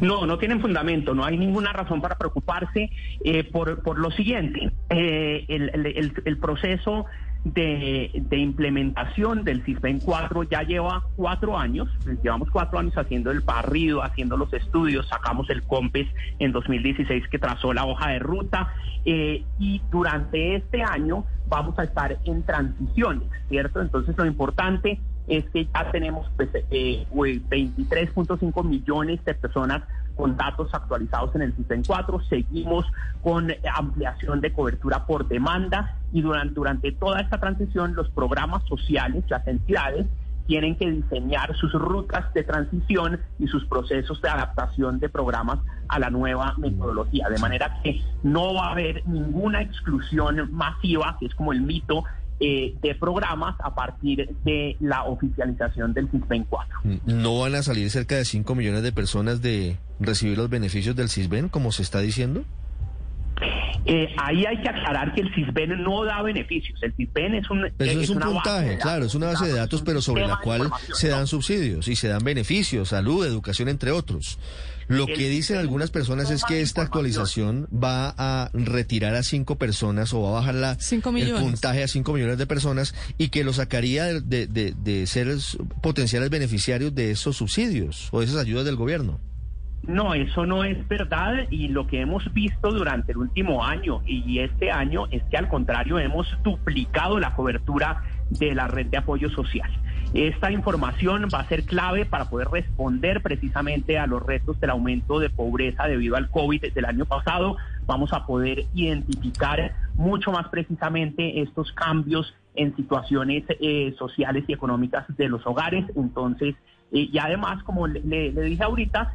No, no tienen fundamento. No hay ninguna razón para preocuparse eh, por, por lo siguiente. Eh, el, proceso de, de, implementación del CISBEN 4 ya lleva cuatro años, llevamos cuatro años haciendo el barrido, haciendo los estudios, sacamos el COMPES en 2016 que trazó la hoja de ruta eh, y durante este año vamos a estar en transiciones, ¿cierto? Entonces lo importante es que ya tenemos pues, eh, 23.5 millones de personas con datos actualizados en el sistema 4, seguimos con ampliación de cobertura por demanda y durante, durante toda esta transición los programas sociales, las entidades, tienen que diseñar sus rutas de transición y sus procesos de adaptación de programas a la nueva metodología, de manera que no va a haber ninguna exclusión masiva, que es como el mito eh, de programas a partir de la oficialización del CISBEN 4. ¿No van a salir cerca de 5 millones de personas de recibir los beneficios del CISBEN, como se está diciendo? Eh, ahí hay que aclarar que el CISBEN no da beneficios. El CISBEN es un. Pero eso es, es un puntaje, claro, es una base de datos, pero sobre la cual se dan subsidios y se dan beneficios, salud, educación, entre otros. Lo que dicen algunas personas es que esta actualización va a retirar a cinco personas o va a bajar la, el puntaje a cinco millones de personas y que lo sacaría de, de, de, de ser potenciales beneficiarios de esos subsidios o de esas ayudas del gobierno. No, eso no es verdad y lo que hemos visto durante el último año y este año es que al contrario hemos duplicado la cobertura de la red de apoyo social. Esta información va a ser clave para poder responder precisamente a los retos del aumento de pobreza debido al COVID del año pasado. Vamos a poder identificar mucho más precisamente estos cambios en situaciones eh, sociales y económicas de los hogares. Entonces, eh, y además, como le, le, le dije ahorita,